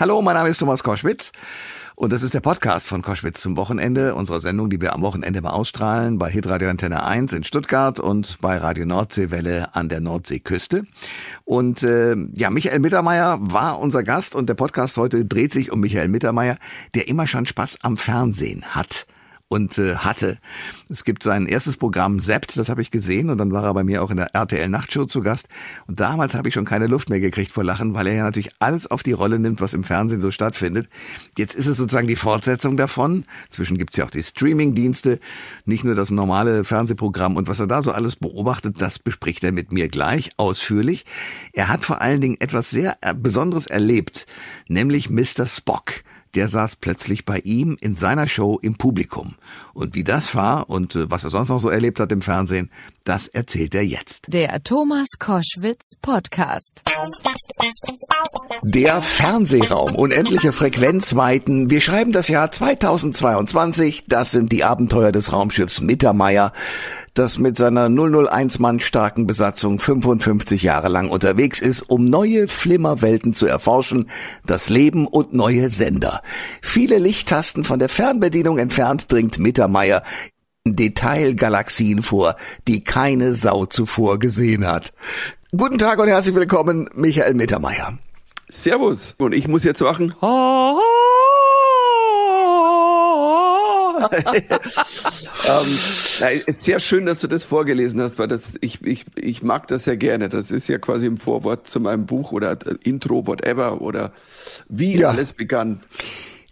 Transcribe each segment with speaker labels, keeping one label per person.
Speaker 1: Hallo, mein Name ist Thomas Koschwitz und das ist der Podcast von Koschwitz zum Wochenende, unserer Sendung, die wir am Wochenende mal ausstrahlen bei Hitradio Antenne 1 in Stuttgart und bei Radio Nordseewelle an der Nordseeküste. Und äh, ja, Michael Mittermeier war unser Gast und der Podcast heute dreht sich um Michael Mittermeier, der immer schon Spaß am Fernsehen hat und äh, hatte. Es gibt sein erstes Programm Sept, das habe ich gesehen und dann war er bei mir auch in der RTL Nachtshow zu Gast und damals habe ich schon keine Luft mehr gekriegt vor Lachen, weil er ja natürlich alles auf die Rolle nimmt, was im Fernsehen so stattfindet. Jetzt ist es sozusagen die Fortsetzung davon. Zwischen gibt's ja auch die Streaming-Dienste, nicht nur das normale Fernsehprogramm und was er da so alles beobachtet, das bespricht er mit mir gleich ausführlich. Er hat vor allen Dingen etwas sehr äh, Besonderes erlebt, nämlich Mr. Spock der saß plötzlich bei ihm in seiner Show im Publikum. Und wie das war und äh, was er sonst noch so erlebt hat im Fernsehen, das erzählt er jetzt.
Speaker 2: Der Thomas Koschwitz Podcast.
Speaker 1: Der Fernsehraum, unendliche Frequenzweiten. Wir schreiben das Jahr 2022. Das sind die Abenteuer des Raumschiffs Mittermeier das mit seiner 001 Mann starken Besatzung 55 Jahre lang unterwegs ist, um neue Flimmerwelten zu erforschen, das Leben und neue Sender. Viele Lichttasten von der Fernbedienung entfernt dringt Mittermeier Detailgalaxien vor, die keine Sau zuvor gesehen hat. Guten Tag und herzlich willkommen, Michael Mittermeier.
Speaker 3: Servus. Und ich muss jetzt machen. ähm, nein, ist sehr schön, dass du das vorgelesen hast, weil das, ich, ich, ich mag das sehr gerne. Das ist ja quasi im Vorwort zu meinem Buch oder Intro, whatever, oder wie ja. alles begann.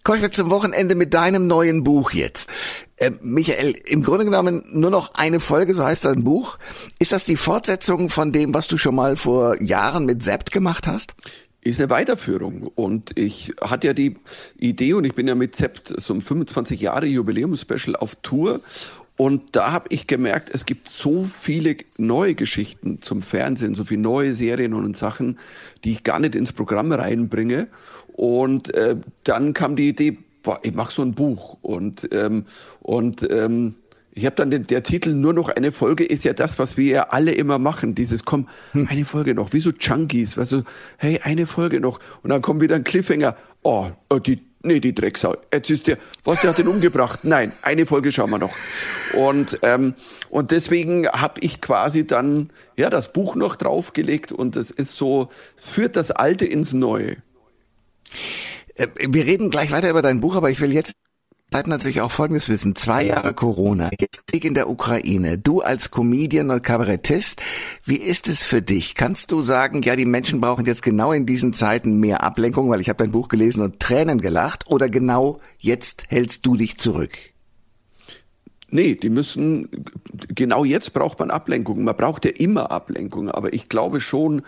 Speaker 1: Kommen wir zum Wochenende mit deinem neuen Buch jetzt. Äh, Michael, im Grunde genommen nur noch eine Folge, so heißt dein Buch. Ist das die Fortsetzung von dem, was du schon mal vor Jahren mit Sept gemacht hast?
Speaker 3: Ist eine Weiterführung. Und ich hatte ja die Idee, und ich bin ja mit Zept so ein 25 Jahre Jubiläum-Special auf Tour. Und da habe ich gemerkt, es gibt so viele neue Geschichten zum Fernsehen, so viele neue Serien und Sachen, die ich gar nicht ins Programm reinbringe. Und äh, dann kam die Idee, boah, ich mache so ein Buch. Und, ähm, und ähm, ich habe dann den, der Titel nur noch eine Folge ist ja das, was wir ja alle immer machen. Dieses komm, hm. eine Folge noch, wie so Junkies, weißt du, hey, eine Folge noch. Und dann kommt wieder ein Cliffhanger. Oh, oh die, nee, die Drecksau. Jetzt ist der, was, der hat den umgebracht? Nein, eine Folge schauen wir noch. Und, ähm, und deswegen habe ich quasi dann, ja, das Buch noch draufgelegt und es ist so, führt das Alte ins Neue.
Speaker 1: Äh, wir reden gleich weiter über dein Buch, aber ich will jetzt Seid natürlich auch Folgendes wissen. Zwei Jahre Corona, jetzt Krieg in der Ukraine. Du als Comedian und Kabarettist, wie ist es für dich? Kannst du sagen, ja, die Menschen brauchen jetzt genau in diesen Zeiten mehr Ablenkung, weil ich habe dein Buch gelesen und Tränen gelacht, oder genau jetzt hältst du dich zurück?
Speaker 3: Nee, die müssen, genau jetzt braucht man Ablenkung. Man braucht ja immer Ablenkung. Aber ich glaube schon,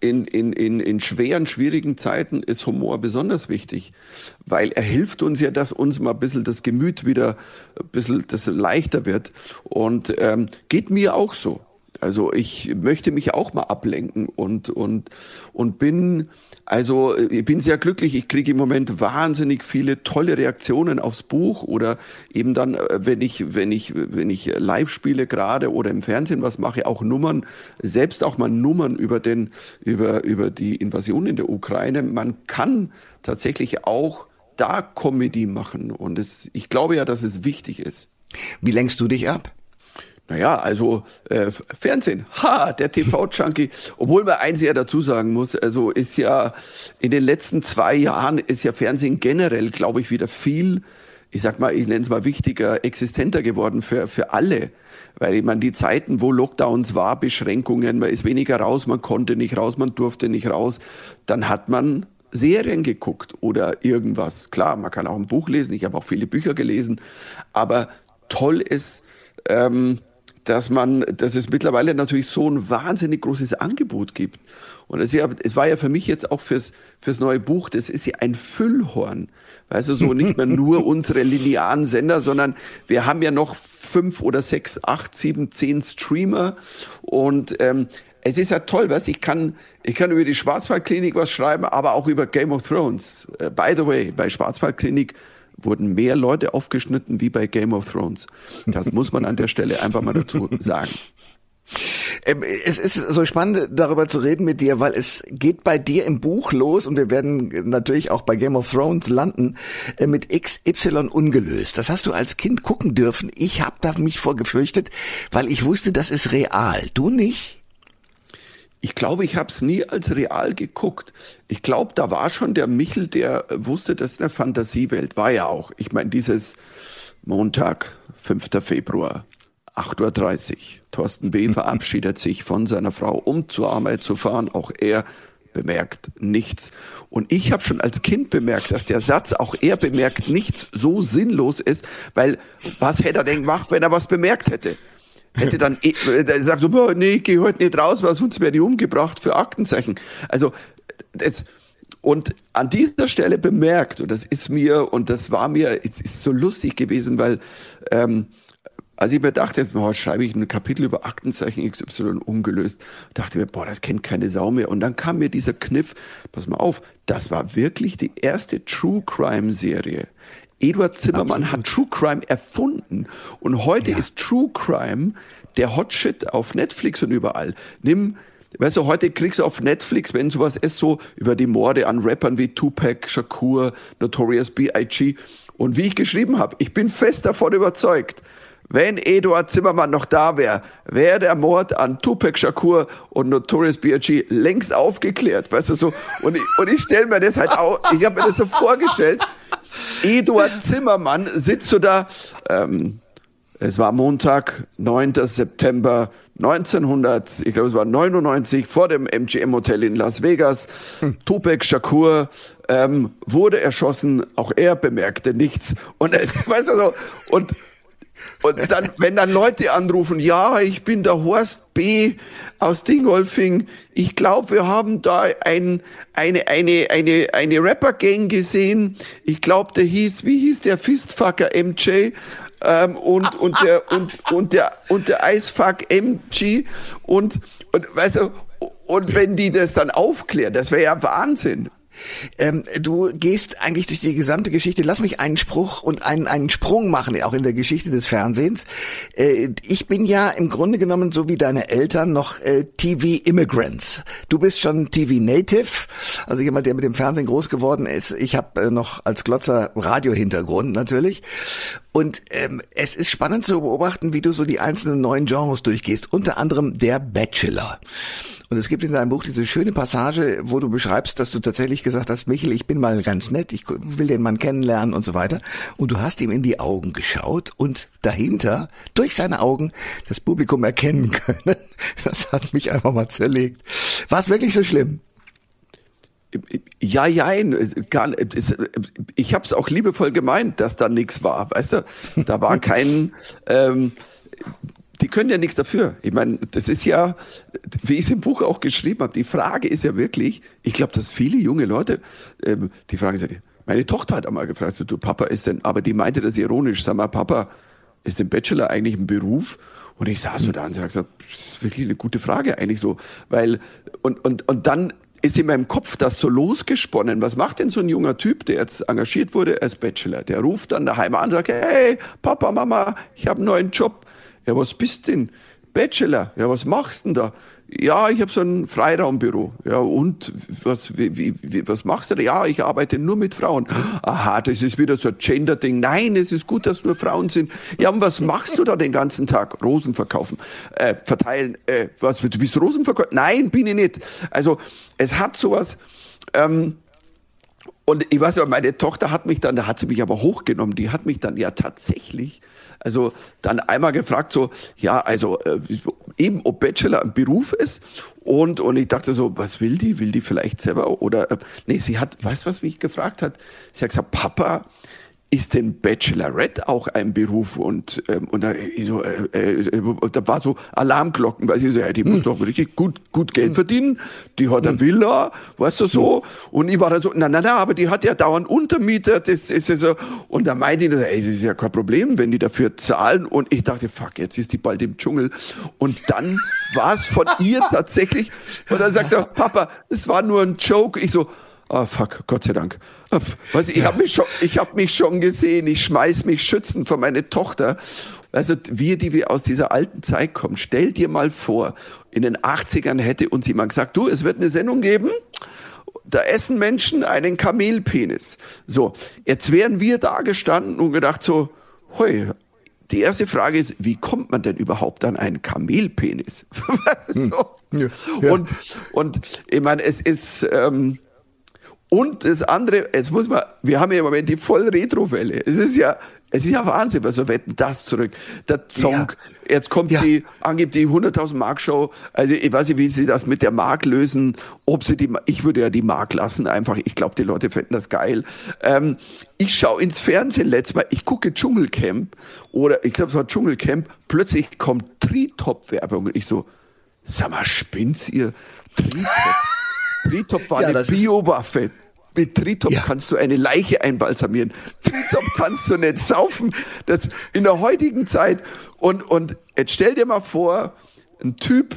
Speaker 3: in, in, in, in schweren, schwierigen Zeiten ist Humor besonders wichtig. Weil er hilft uns ja, dass uns mal ein bisschen das Gemüt wieder ein bisschen das leichter wird. Und ähm, geht mir auch so. Also ich möchte mich auch mal ablenken und, und, und bin, also ich bin sehr glücklich. Ich kriege im Moment wahnsinnig viele tolle Reaktionen aufs Buch oder eben dann, äh, wenn ich, wenn ich, wenn ich live spiele gerade oder im Fernsehen was mache, auch Nummern, selbst auch mal Nummern über den, über, über die Invasion in der Ukraine. Man kann tatsächlich auch da Comedy machen und es, ich glaube ja, dass es wichtig ist.
Speaker 1: Wie lenkst du dich ab?
Speaker 3: Naja, also äh, Fernsehen, ha, der TV-Junkie. Obwohl man eins ja dazu sagen muss, also ist ja in den letzten zwei Jahren ist ja Fernsehen generell, glaube ich, wieder viel, ich sag mal, ich nenne es mal wichtiger, existenter geworden für, für alle. Weil ich meine, die Zeiten, wo Lockdowns war, Beschränkungen, man ist weniger raus, man konnte nicht raus, man durfte nicht raus, dann hat man Serien geguckt oder irgendwas. Klar, man kann auch ein Buch lesen, ich habe auch viele Bücher gelesen, aber toll ist, ähm, dass man, dass es mittlerweile natürlich so ein wahnsinnig großes Angebot gibt. Und es, ja, es war ja für mich jetzt auch fürs, fürs neue Buch, das ist ja ein Füllhorn. Weißt du, so nicht mehr nur unsere linearen Sender, sondern wir haben ja noch fünf oder sechs, acht, sieben, zehn Streamer. Und ähm, es ist ja toll, weißt ich kann, ich kann über die Schwarzwaldklinik was schreiben, aber auch über Game of Thrones. Uh, by the way, bei Schwarzwaldklinik wurden mehr Leute aufgeschnitten wie bei Game of Thrones. Das muss man an der Stelle einfach mal dazu sagen.
Speaker 1: Ähm, es ist so spannend, darüber zu reden mit dir, weil es geht bei dir im Buch los und wir werden natürlich auch bei Game of Thrones landen äh, mit XY ungelöst. Das hast du als Kind gucken dürfen. Ich habe da mich vorgefürchtet, weil ich wusste, das ist real. Du nicht?
Speaker 3: Ich glaube, ich habe es nie als real geguckt. Ich glaube, da war schon der Michel, der wusste, dass eine Fantasiewelt war ja auch. Ich meine, dieses Montag, 5. Februar, 8.30 Uhr. Thorsten B. verabschiedet sich von seiner Frau, um zur Arbeit zu fahren. Auch er bemerkt nichts. Und ich habe schon als Kind bemerkt, dass der Satz, auch er bemerkt nichts, so sinnlos ist, weil was hätte er denn gemacht, wenn er was bemerkt hätte? Hätte dann eh, äh, sagt boah, nee, ich gehe heute nicht raus, weil sonst werde ich umgebracht für Aktenzeichen. Also das und an dieser Stelle bemerkt, und das ist mir, und das war mir, es ist so lustig gewesen, weil ähm, als ich mir dachte, boah, schreibe ich ein Kapitel über Aktenzeichen XY ungelöst, dachte mir, boah, das kennt keine Sau mehr. Und dann kam mir dieser Kniff, pass mal auf, das war wirklich die erste True Crime Serie. Eduard Zimmermann Absolut. hat True Crime erfunden. Und heute ja. ist True Crime der Hot Shit auf Netflix und überall. Nimm Weißt du, heute kriegst du auf Netflix, wenn sowas ist, so über die Morde an Rappern wie Tupac, Shakur, Notorious B.I.G. Und wie ich geschrieben habe, ich bin fest davon überzeugt, wenn Eduard Zimmermann noch da wäre, wäre der Mord an Tupac Shakur und Notorious B.I.G. längst aufgeklärt, weißt du so. Und ich, und ich stelle mir das halt auch, ich habe mir das so vorgestellt. Eduard Zimmermann sitzt so da, ähm, es war Montag, 9. September 1900, ich glaube es war 99, vor dem MGM Hotel in Las Vegas. Hm. Tupac Shakur ähm, wurde erschossen, auch er bemerkte nichts. Und es, weißt du so, und und dann, wenn dann Leute anrufen, ja, ich bin der Horst B. aus Dingolfing, ich glaube, wir haben da ein, eine, eine, eine, eine Rapper-Gang gesehen. Ich glaube, der hieß, wie hieß der Fistfucker MJ? Ähm, und, und der, und, und der, und der Eisfuck MG und, und, weißt du, und wenn die das dann aufklären, das wäre ja Wahnsinn.
Speaker 1: Ähm, du gehst eigentlich durch die gesamte Geschichte. Lass mich einen Spruch und einen, einen Sprung machen, auch in der Geschichte des Fernsehens. Äh, ich bin ja im Grunde genommen, so wie deine Eltern, noch äh, TV-Immigrants. Du bist schon TV-Native, also jemand, der mit dem Fernsehen groß geworden ist. Ich habe äh, noch als Glotzer Radio-Hintergrund natürlich. Und ähm, es ist spannend zu beobachten, wie du so die einzelnen neuen Genres durchgehst. Unter anderem der Bachelor. Und es gibt in deinem Buch diese schöne Passage, wo du beschreibst, dass du tatsächlich gesagt hast, Michel, ich bin mal ganz nett, ich will den Mann kennenlernen und so weiter. Und du hast ihm in die Augen geschaut und dahinter, durch seine Augen, das Publikum erkennen können. Das hat mich einfach mal zerlegt. War es wirklich so schlimm?
Speaker 3: Ja, ja, ich habe es auch liebevoll gemeint, dass da nichts war. Weißt du, da war kein, ähm, die können ja nichts dafür. Ich meine, das ist ja, wie ich es im Buch auch geschrieben habe, die Frage ist ja wirklich, ich glaube, dass viele junge Leute, ähm, die Frage ist, meine Tochter hat einmal gefragt, so, du Papa ist denn, aber die meinte das ironisch, sag mal, Papa, ist denn Bachelor eigentlich ein Beruf? Und ich saß so da und sag, das ist wirklich eine gute Frage eigentlich so, weil, und, und, und dann ist in meinem Kopf das so losgesponnen. Was macht denn so ein junger Typ, der jetzt engagiert wurde als Bachelor? Der ruft dann daheim an und sagt, hey, Papa, Mama, ich habe einen neuen Job. Ja, was bist denn? Bachelor. Ja, was machst denn da? Ja, ich habe so ein Freiraumbüro. Ja, und was, wie, wie, was machst du da? Ja, ich arbeite nur mit Frauen. Aha, das ist wieder so ein Gender-Ding. Nein, es ist gut, dass nur Frauen sind. Ja, und was machst du da den ganzen Tag? Rosen verkaufen, äh, verteilen. Äh, was, du bist Rosenverkäufer? Nein, bin ich nicht. Also, es hat sowas. Ähm, und ich weiß ja, meine Tochter hat mich dann, da hat sie mich aber hochgenommen, die hat mich dann ja tatsächlich also dann einmal gefragt, so, ja, also äh, eben, ob Bachelor ein Beruf ist. Und, und ich dachte so, was will die? Will die vielleicht selber? Oder, äh, nee, sie hat, weißt du, was mich gefragt hat? Sie hat gesagt, Papa, ist denn Bachelorette auch ein Beruf? Und, ähm, und da, so, äh, äh, da war so Alarmglocken, weil sie so, ja, die muss hm. doch richtig gut, gut Geld hm. verdienen, die hat eine hm. Villa, weißt du so. Und ich war dann so, na, na, na, aber die hat ja dauernd Untermieter, das ist ja so. Und da meinte ich, ey, das ist ja kein Problem, wenn die dafür zahlen. Und ich dachte, fuck, jetzt ist die bald im Dschungel. Und dann war es von ihr tatsächlich, und dann sagt sie, Papa, es war nur ein Joke. Ich so, Ah, oh, fuck, Gott sei Dank. Was, ich ja. habe mich, schon, ich hab mich schon gesehen, ich schmeiß mich schützen vor meine Tochter. Also wir, die wir aus dieser alten Zeit kommen, stell dir mal vor, in den 80ern hätte uns jemand gesagt, du, es wird eine Sendung geben, da essen Menschen einen Kamelpenis. So, jetzt wären wir da gestanden und gedacht so, hoi, die erste Frage ist, wie kommt man denn überhaupt an einen Kamelpenis? so. Hm. ja, ja. Und, und ich meine, es ist, ähm, und das andere, jetzt muss man, wir haben ja im Moment die voll Retro-Welle. Es ist ja, es ist ja Wahnsinn, was so wetten das zurück. Der Song, ja. jetzt kommt ja. die, angeblich die 100.000 Mark Show. Also ich weiß nicht, wie sie das mit der Mark lösen. Ob sie die, ich würde ja die Mark lassen, einfach. Ich glaube, die Leute fänden das geil. Ähm, ich schaue ins Fernsehen letztes Mal, ich gucke Dschungelcamp oder ich glaube, es war Dschungelcamp. Plötzlich kommt Tritop-Werbung und ich so, sag mal, spinnt's ihr? Tritop. Tritop war ja, eine Biowaffe. Mit Tritop ja. kannst du eine Leiche einbalsamieren. Tritop kannst du nicht saufen. Das in der heutigen Zeit. Und, und jetzt stell dir mal vor, ein Typ,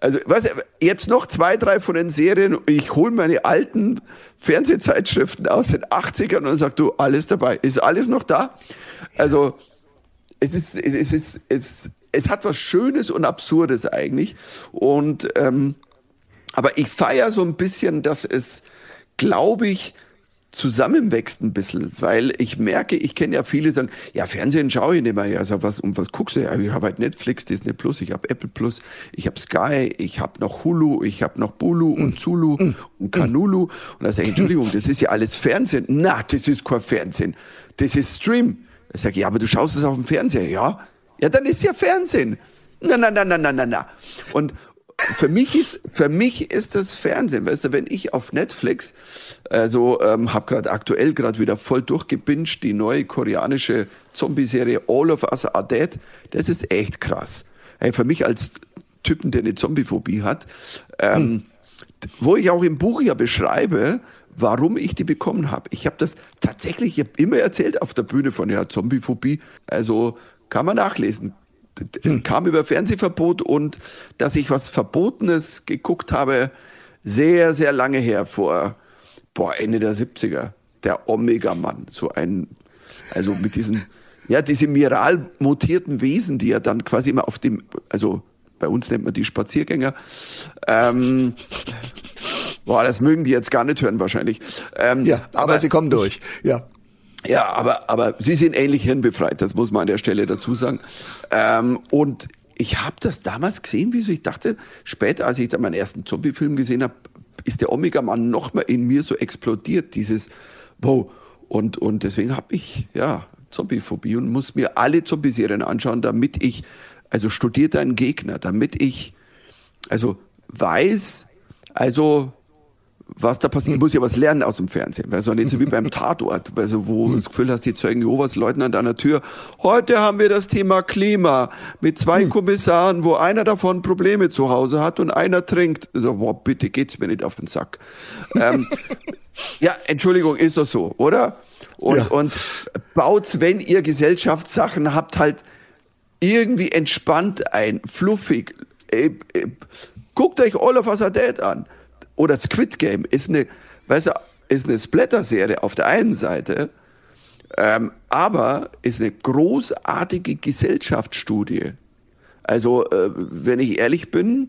Speaker 3: also was, jetzt noch zwei, drei von den Serien ich hole meine alten Fernsehzeitschriften aus den 80ern und sag du, alles dabei. Ist alles noch da? Also es ist, es ist, es, es hat was Schönes und Absurdes eigentlich. Und ähm, aber ich feiere so ein bisschen, dass es glaube ich, zusammenwächst ein bisschen, weil ich merke, ich kenne ja viele, sagen, ja, Fernsehen schaue ich nicht mehr. Ja, also was, um was guckst du? Ja, ich habe halt Netflix, Disney Plus, ich habe Apple Plus, ich habe Sky, ich habe noch Hulu, ich habe noch Bulu und mm. Zulu mm. und Kanulu. Und da sage ich, Entschuldigung, das ist ja alles Fernsehen. Na, das ist kein Fernsehen. Das ist Stream. Da sage ich, ja, aber du schaust es auf dem Fernseher, ja? Ja, dann ist ja Fernsehen. Na, na, na, na, na, na, na. Und, für mich ist für mich ist das Fernsehen, weißt du, wenn ich auf Netflix, also ähm, habe gerade aktuell gerade wieder voll durchgebinged die neue koreanische Zombie-Serie All of Us Are Dead, das ist echt krass. Hey, für mich als Typen, der eine Zombiephobie hat, ähm, hm. wo ich auch im Buch ja beschreibe, warum ich die bekommen habe. Ich habe das tatsächlich, ich habe immer erzählt auf der Bühne von ja Zombiephobie, also kann man nachlesen kam über Fernsehverbot und dass ich was Verbotenes geguckt habe, sehr, sehr lange her, vor boah, Ende der 70er. Der Omega-Mann, so ein, also mit diesen, ja, diese miral mutierten Wesen, die ja dann quasi immer auf dem, also bei uns nennt man die Spaziergänger. Ähm, boah, das mögen die jetzt gar nicht hören wahrscheinlich.
Speaker 1: Ähm, ja, aber, aber sie kommen durch, ja.
Speaker 3: Ja, aber, aber sie sind ähnlich hirnbefreit, das muss man an der Stelle dazu sagen. Ähm, und ich habe das damals gesehen, wie so ich dachte, später, als ich dann meinen ersten Zombie-Film gesehen habe, ist der Omega-Mann noch mal in mir so explodiert, dieses wow. Und, und deswegen habe ich, ja, Zombie-Phobie und muss mir alle Zombie-Serien anschauen, damit ich, also studiert einen Gegner, damit ich, also weiß, also was da passiert. Ich muss ja was lernen aus dem Fernsehen. Weißt du, nicht so wie beim Tatort, du, wo du das Gefühl hast, die Zeugen Jehovas läuten an deiner Tür. Heute haben wir das Thema Klima mit zwei hm. Kommissaren, wo einer davon Probleme zu Hause hat und einer trinkt. So, boah, bitte geht's mir nicht auf den Sack. ähm, ja, Entschuldigung, ist das so, oder? Und, ja. und baut, wenn ihr Gesellschaftssachen habt, halt irgendwie entspannt ein, fluffig. Äh, äh, guckt euch Are Dead an oder Squid Game ist eine, weißt du, ist eine Splatter-Serie auf der einen Seite, ähm, aber ist eine großartige Gesellschaftsstudie. Also, äh, wenn ich ehrlich bin,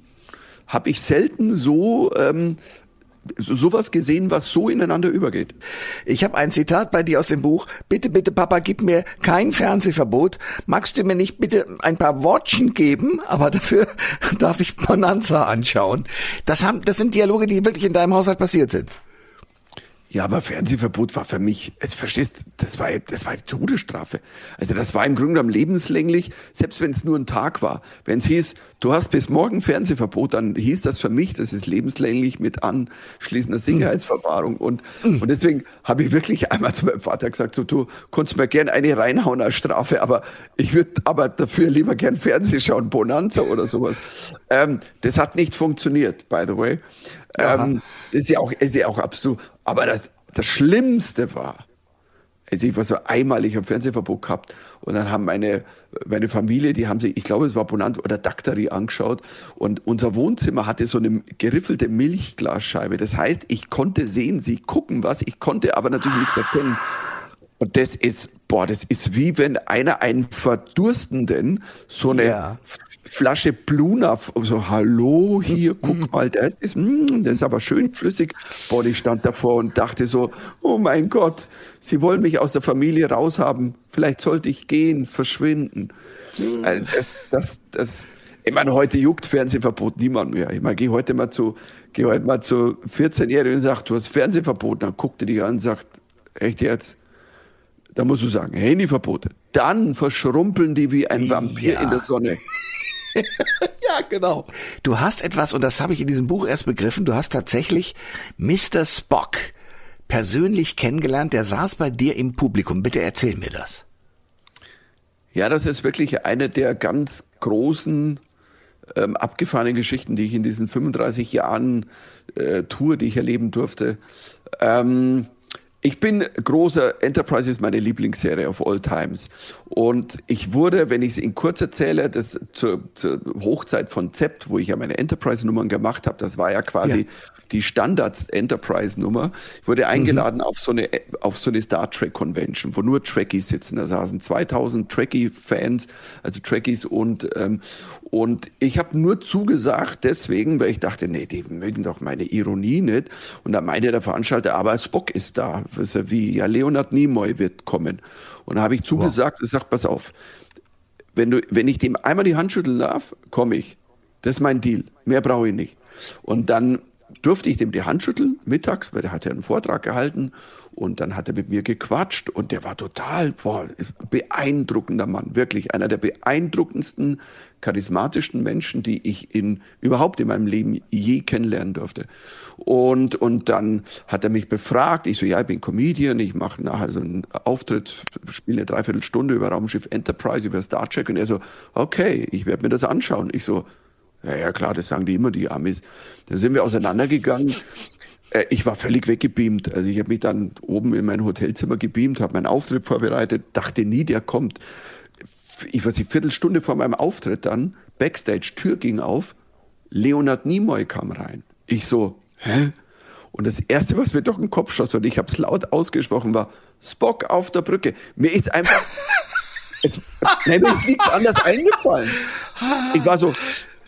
Speaker 3: habe ich selten so ähm, sowas gesehen, was so ineinander übergeht.
Speaker 1: Ich habe ein Zitat bei dir aus dem Buch. Bitte, bitte, Papa, gib mir kein Fernsehverbot. Magst du mir nicht bitte ein paar Wortchen geben, aber dafür darf ich Bonanza anschauen. Das, haben, das sind Dialoge, die wirklich in deinem Haushalt passiert sind.
Speaker 3: Ja, aber Fernsehverbot war für mich, jetzt verstehst, das war, das war die Todesstrafe. Also das war im Grunde genommen lebenslänglich, selbst wenn es nur ein Tag war. Wenn es hieß, du hast bis morgen Fernsehverbot, dann hieß das für mich, das ist lebenslänglich mit anschließender Sicherheitsverwahrung. Und, und deswegen habe ich wirklich einmal zu meinem Vater gesagt, so, du kannst mir gern eine reinhauen als Strafe, aber ich würde aber dafür lieber gern Fernseh schauen, Bonanza oder sowas. Ähm, das hat nicht funktioniert, by the way. Ähm, ist ja auch, ist ja auch absolut. Aber das, das Schlimmste war, Also ich war so einmalig am Fernsehverbot gehabt und dann haben meine, meine Familie, die haben sich, ich glaube es war Bonant oder Daktari angeschaut und unser Wohnzimmer hatte so eine geriffelte Milchglasscheibe. Das heißt, ich konnte sehen, sie gucken was, ich konnte aber natürlich nichts erkennen. Und das ist, boah, das ist wie wenn einer einen Verdurstenden so eine ja. Flasche Bluna, so, hallo, hier, guck mal, das ist, mm, das ist aber schön flüssig. Boah, ich stand davor und dachte so, oh mein Gott, sie wollen mich aus der Familie raushaben. Vielleicht sollte ich gehen, verschwinden. Also das, das, das, ich meine, heute juckt Fernsehverbot niemand mehr. Ich meine, geh heute mal zu, geh heute mal zu 14-Jährigen und sag, du hast Fernsehverbot. Dann guckt er dich an und sagt, echt jetzt? Da musst du sagen, Handyverbote. Dann verschrumpeln die wie ein Vampir ja. in der Sonne.
Speaker 1: ja, genau. Du hast etwas, und das habe ich in diesem Buch erst begriffen, du hast tatsächlich Mr. Spock persönlich kennengelernt, der saß bei dir im Publikum. Bitte erzähl mir das.
Speaker 3: Ja, das ist wirklich eine der ganz großen ähm, abgefahrenen Geschichten, die ich in diesen 35 Jahren äh, Tour, die ich erleben durfte. Ähm, ich bin großer, Enterprise ist meine Lieblingsserie of all times. Und ich wurde, wenn ich es in kurz erzähle, das zur, zur Hochzeit von Zept, wo ich ja meine Enterprise-Nummern gemacht habe, das war ja quasi ja die Standards-Enterprise-Nummer. Ich wurde eingeladen mhm. auf, so eine, auf so eine Star Trek-Convention, wo nur Trekkies sitzen. Da saßen 2000 Trekkie-Fans, also Trekkies und, ähm, und ich habe nur zugesagt deswegen, weil ich dachte, nee, die mögen doch meine Ironie nicht. Und da meinte der Veranstalter, aber Spock ist da. Wie, ja, Leonard Nimoy wird kommen. Und da habe ich zugesagt, wow. ich sag, pass auf, wenn, du, wenn ich dem einmal die Hand schütteln darf, komme ich. Das ist mein Deal. Mehr brauche ich nicht. Und dann durfte ich dem die Hand schütteln, mittags, weil der hat ja einen Vortrag gehalten und dann hat er mit mir gequatscht und der war total, boah, beeindruckender Mann, wirklich einer der beeindruckendsten, charismatischsten Menschen, die ich in, überhaupt in meinem Leben je kennenlernen durfte. Und, und dann hat er mich befragt, ich so, ja, ich bin Comedian, ich mache nachher so einen Auftritt, spiele eine Dreiviertelstunde über Raumschiff Enterprise, über Star Trek und er so, okay, ich werde mir das anschauen. Ich so, ja, ja, klar, das sagen die immer, die Amis. Da sind wir auseinandergegangen. Äh, ich war völlig weggebeamt. Also ich habe mich dann oben in mein Hotelzimmer gebeamt, habe meinen Auftritt vorbereitet, dachte nie, der kommt. Ich weiß nicht, Viertelstunde vor meinem Auftritt dann, Backstage, Tür ging auf, Leonard Nimoy kam rein. Ich so, hä? Und das Erste, was mir doch im Kopf schoss, und ich habe es laut ausgesprochen, war Spock auf der Brücke. Mir ist einfach... es, nein, mir ist nichts anderes eingefallen. Ich war so,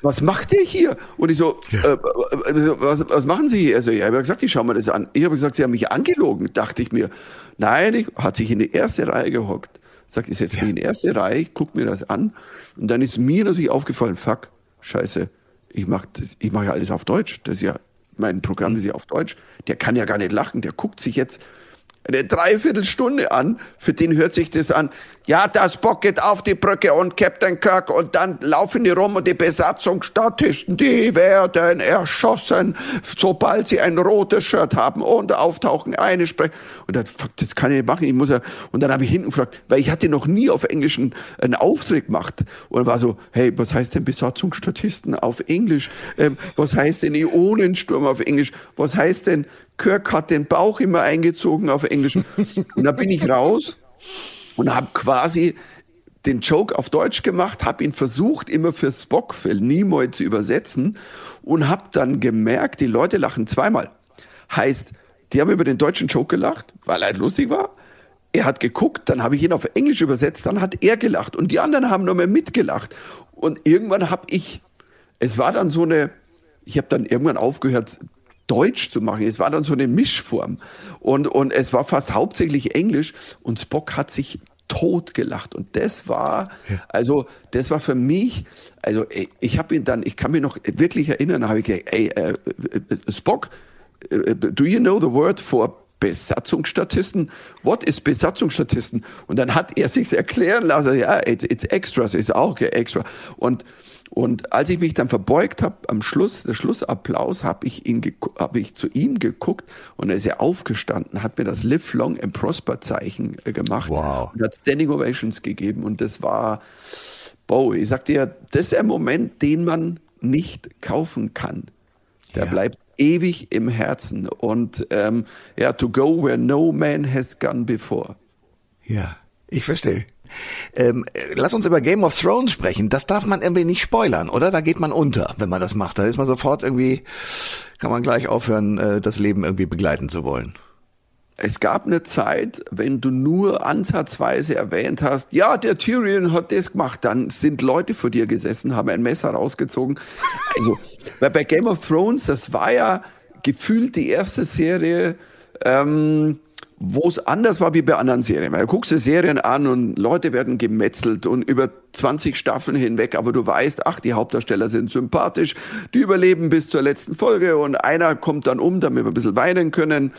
Speaker 3: was macht ihr hier? Und ich so, ja. äh, äh was, was machen Sie hier? Also, ja, ich habe gesagt, ich schau mir das an. Ich habe gesagt, Sie haben mich angelogen, dachte ich mir. Nein, ich, hat sich in die erste Reihe gehockt. Sagt, ich setze ja. mich in die erste Reihe, guck mir das an. Und dann ist mir natürlich aufgefallen, fuck, scheiße, ich mache mach ja alles auf Deutsch. Das ist ja, mein Programm ist ja auf Deutsch. Der kann ja gar nicht lachen, der guckt sich jetzt eine Dreiviertelstunde an, für den hört sich das an. Ja, das Bock geht auf die Brücke und Captain Kirk und dann laufen die rum und die Besatzungsstatisten, die werden erschossen, sobald sie ein rotes Shirt haben und auftauchen, eine sprechen. Und dann, fuck, das kann ich nicht machen, ich muss ja, und dann habe ich hinten gefragt, weil ich hatte noch nie auf Englisch einen, einen Auftritt gemacht und war so, hey, was heißt denn Besatzungsstatisten auf Englisch? Ähm, was heißt denn Ionensturm auf Englisch? Was heißt denn Kirk hat den Bauch immer eingezogen auf Englisch. Und da bin ich raus und habe quasi den Joke auf Deutsch gemacht, habe ihn versucht, immer für Spock, für Nimoy zu übersetzen und habe dann gemerkt, die Leute lachen zweimal. Heißt, die haben über den deutschen Joke gelacht, weil er halt lustig war. Er hat geguckt, dann habe ich ihn auf Englisch übersetzt, dann hat er gelacht und die anderen haben noch mehr mitgelacht. Und irgendwann habe ich, es war dann so eine, ich habe dann irgendwann aufgehört, Deutsch zu machen. Es war dann so eine Mischform. Und, und es war fast hauptsächlich Englisch. Und Spock hat sich tot gelacht. Und das war, ja. also, das war für mich, also, ich habe ihn dann, ich kann mich noch wirklich erinnern, habe ich gesagt, ey, äh, äh, Spock, äh, do you know the word for Besatzungsstatisten? What is Besatzungsstatisten? Und dann hat er sich erklären lassen, ja, it's, it's extras, ist auch extra. Und und als ich mich dann verbeugt habe, am Schluss, der Schlussapplaus, habe ich, ihn hab ich zu ihm geguckt und er ist ja aufgestanden, hat mir das Live Long and Prosper Zeichen äh, gemacht wow. und hat Standing Ovations gegeben. Und das war, boah, ich sag dir, das ist ein Moment, den man nicht kaufen kann. Der ja. bleibt ewig im Herzen. Und ähm, ja, to go where no man has gone before.
Speaker 1: Ja, ich verstehe. Ähm, lass uns über Game of Thrones sprechen. Das darf man irgendwie nicht spoilern, oder? Da geht man unter, wenn man das macht. Da ist man sofort irgendwie, kann man gleich aufhören, äh, das Leben irgendwie begleiten zu wollen.
Speaker 3: Es gab eine Zeit, wenn du nur ansatzweise erwähnt hast, ja, der Tyrion hat das gemacht, dann sind Leute vor dir gesessen, haben ein Messer rausgezogen. Also, weil bei Game of Thrones, das war ja gefühlt die erste Serie, ähm, wo es anders war wie bei anderen Serien. Weil du guckst dir Serien an und Leute werden gemetzelt und über 20 Staffeln hinweg, aber du weißt, ach, die Hauptdarsteller sind sympathisch, die überleben bis zur letzten Folge und einer kommt dann um, damit wir ein bisschen weinen können.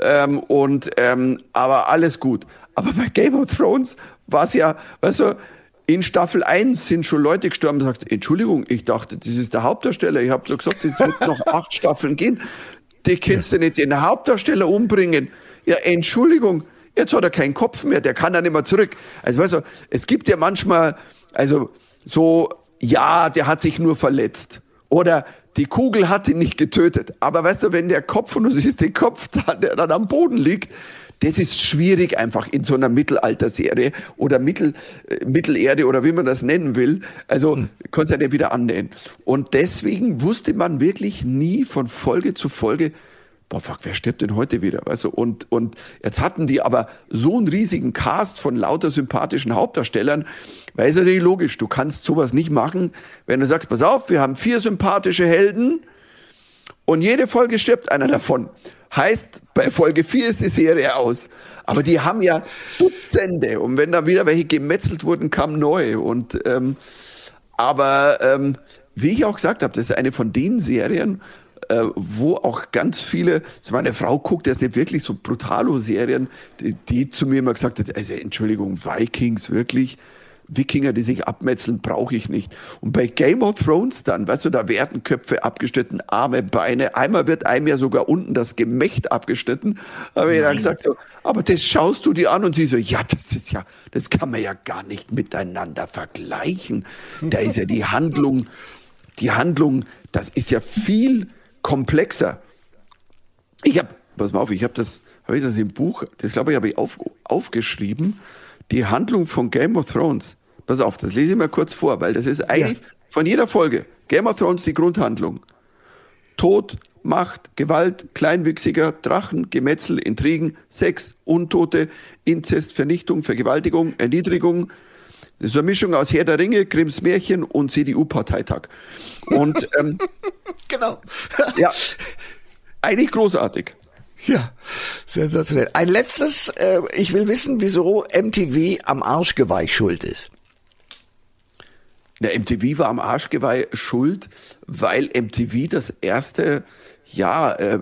Speaker 3: Ähm, und ähm, aber alles gut. Aber bei Game of Thrones war es ja, weißt du, in Staffel 1 sind schon Leute gestorben, du sagst, Entschuldigung, ich dachte, das ist der Hauptdarsteller. Ich habe so gesagt, es wird noch acht Staffeln gehen. Die kannst du nicht den Hauptdarsteller umbringen. Ja, Entschuldigung, jetzt hat er keinen Kopf mehr, der kann dann nicht mehr zurück. Also weißt du, es gibt ja manchmal, also so, ja, der hat sich nur verletzt. Oder die Kugel hat ihn nicht getötet. Aber weißt du, wenn der Kopf, und du siehst den Kopf da, der dann am Boden liegt, das ist schwierig einfach in so einer Mittelalterserie oder Mittel, äh, Mittelerde oder wie man das nennen will. Also mhm. kannst du ja nicht wieder annähen. Und deswegen wusste man wirklich nie von Folge zu Folge, boah, fuck, wer stirbt denn heute wieder? Weißt du? und, und jetzt hatten die aber so einen riesigen Cast von lauter sympathischen Hauptdarstellern, weil es natürlich logisch, du kannst sowas nicht machen, wenn du sagst, pass auf, wir haben vier sympathische Helden und jede Folge stirbt einer davon. Heißt, bei Folge 4 ist die Serie aus. Aber die haben ja Dutzende. Und wenn da wieder welche gemetzelt wurden, kam neu. Und ähm, aber ähm, wie ich auch gesagt habe, das ist eine von den Serien, äh, wo auch ganz viele, so meine Frau guckt ja nicht wirklich so Brutalo-Serien, die, die, zu mir immer gesagt hat, also Entschuldigung, Vikings wirklich, Wikinger, die sich abmetzeln, brauche ich nicht. Und bei Game of Thrones dann, weißt du, da werden Köpfe abgeschnitten, Arme, Beine, einmal wird einem ja sogar unten das Gemächt abgeschnitten, habe ich dann gesagt so, aber das schaust du dir an und sie so, ja, das ist ja, das kann man ja gar nicht miteinander vergleichen. Da ist ja die Handlung, die Handlung, das ist ja viel komplexer. Ich habe, pass mal auf, ich habe das, habe ich das im Buch, das glaube ich, habe ich auf, aufgeschrieben, die Handlung von Game of Thrones. Pass auf, das lese ich mal kurz vor, weil das ist eigentlich ja. von jeder Folge. Game of Thrones die Grundhandlung. Tod, Macht, Gewalt, Kleinwüchsiger, Drachen, Gemetzel, Intrigen, Sex, Untote, Inzest, Vernichtung, Vergewaltigung, Erniedrigung, das ist eine Mischung aus Herr der Ringe, Grimms Märchen und CDU-Parteitag. Und ähm,
Speaker 1: genau.
Speaker 3: ja, eigentlich großartig.
Speaker 1: Ja, sensationell. Ein letztes, äh, ich will wissen, wieso MTV am Arschgeweih schuld ist.
Speaker 3: Der MTV war am Arschgeweih schuld, weil MTV das erste, ja, äh,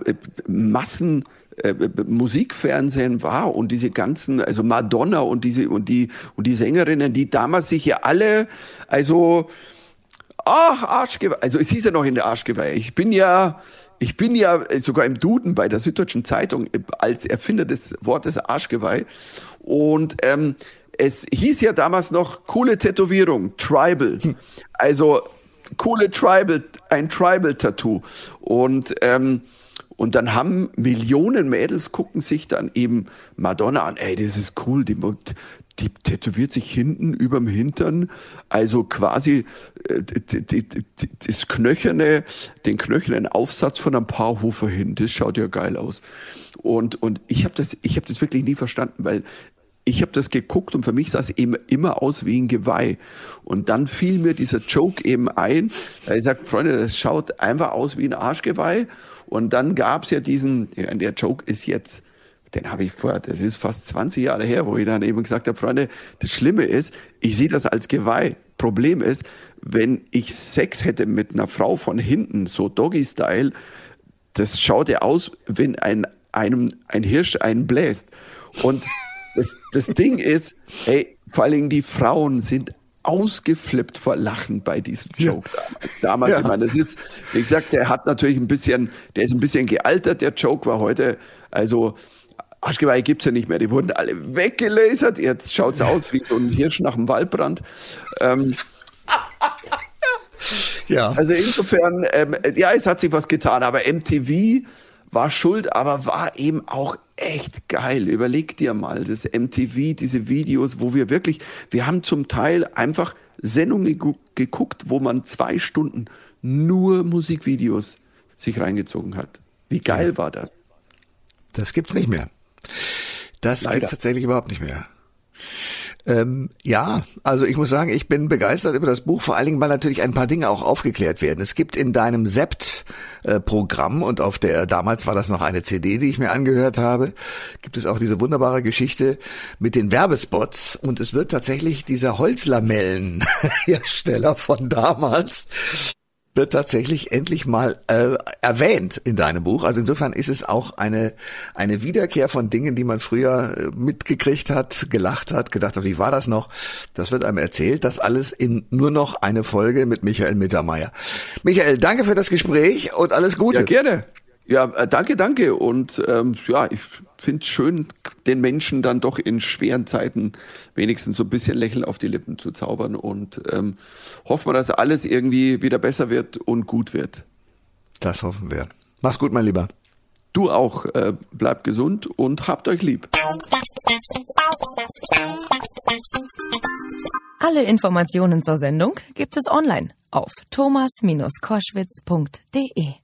Speaker 3: Massen äh, Musikfernsehen war und diese ganzen, also Madonna und diese und die und die Sängerinnen, die damals sich ja alle, also ach Arschgeweih, also es hieß ja noch in der Arschgeweih. Ich bin ja ich bin ja sogar im Duden bei der Süddeutschen Zeitung als Erfinder des Wortes Arschgeweih und ähm, es hieß ja damals noch coole Tätowierung, Tribal. Also coole Tribal, ein Tribal-Tattoo. Und ähm, und dann haben Millionen Mädels gucken sich dann eben Madonna an. Ey, das ist cool. Die, die tätowiert sich hinten überm Hintern, also quasi äh, die, die, das knöcherne, den knöchernen Aufsatz von einem Paarhofer hin. Das schaut ja geil aus. Und, und ich habe das, ich habe das wirklich nie verstanden, weil ich habe das geguckt und für mich sah es eben immer aus wie ein Geweih. Und dann fiel mir dieser Joke eben ein, da ich sage, Freunde, das schaut einfach aus wie ein Arschgeweih. Und dann gab es ja diesen, der Joke ist jetzt, den habe ich vor, das ist fast 20 Jahre her, wo ich dann eben gesagt habe, Freunde, das Schlimme ist, ich sehe das als Geweih. Problem ist, wenn ich Sex hätte mit einer Frau von hinten, so Doggy-Style, das schaut ja aus, wenn ein, einem, ein Hirsch einen bläst. Und das, das Ding ist, ey, vor allen Dingen die Frauen sind ausgeflippt vor Lachen bei diesem Joke ja. damals. damals ja. Ich meine, das ist, wie gesagt, der hat natürlich ein bisschen, der ist ein bisschen gealtert, der Joke war heute, also Arschgeweih gibt's ja nicht mehr, die wurden alle weggelasert, jetzt schaut's aus wie so ein Hirsch nach dem Waldbrand. Ähm, ja. Also insofern, ähm, ja, es hat sich was getan, aber MTV war schuld, aber war eben auch echt geil. Überleg dir mal, das MTV, diese Videos, wo wir wirklich, wir haben zum Teil einfach Sendungen geguckt, wo man zwei Stunden nur Musikvideos sich reingezogen hat. Wie geil ja. war das?
Speaker 1: Das gibt's nicht mehr. Das Leider. gibt's tatsächlich überhaupt nicht mehr. Ähm, ja, also ich muss sagen, ich bin begeistert über das Buch, vor allen Dingen, weil natürlich ein paar Dinge auch aufgeklärt werden. Es gibt in deinem Sept-Programm und auf der, damals war das noch eine CD, die ich mir angehört habe, gibt es auch diese wunderbare Geschichte mit den Werbespots und es wird tatsächlich dieser Holzlamellenhersteller von damals wird tatsächlich endlich mal äh, erwähnt in deinem Buch. Also insofern ist es auch eine eine Wiederkehr von Dingen, die man früher äh, mitgekriegt hat, gelacht hat, gedacht hat, wie war das noch? Das wird einem erzählt. Das alles in nur noch eine Folge mit Michael Mittermeier. Michael, danke für das Gespräch und alles Gute.
Speaker 3: Ja, gerne. Ja, äh, danke, danke. Und ähm, ja, ich finde es schön, den Menschen dann doch in schweren Zeiten wenigstens so ein bisschen Lächeln auf die Lippen zu zaubern und ähm, hoffen wir, dass alles irgendwie wieder besser wird und gut wird.
Speaker 1: Das hoffen wir. Mach's gut, mein Lieber.
Speaker 3: Du auch. Äh, bleibt gesund und habt euch lieb.
Speaker 2: Alle Informationen zur Sendung gibt es online auf thomas-koschwitz.de.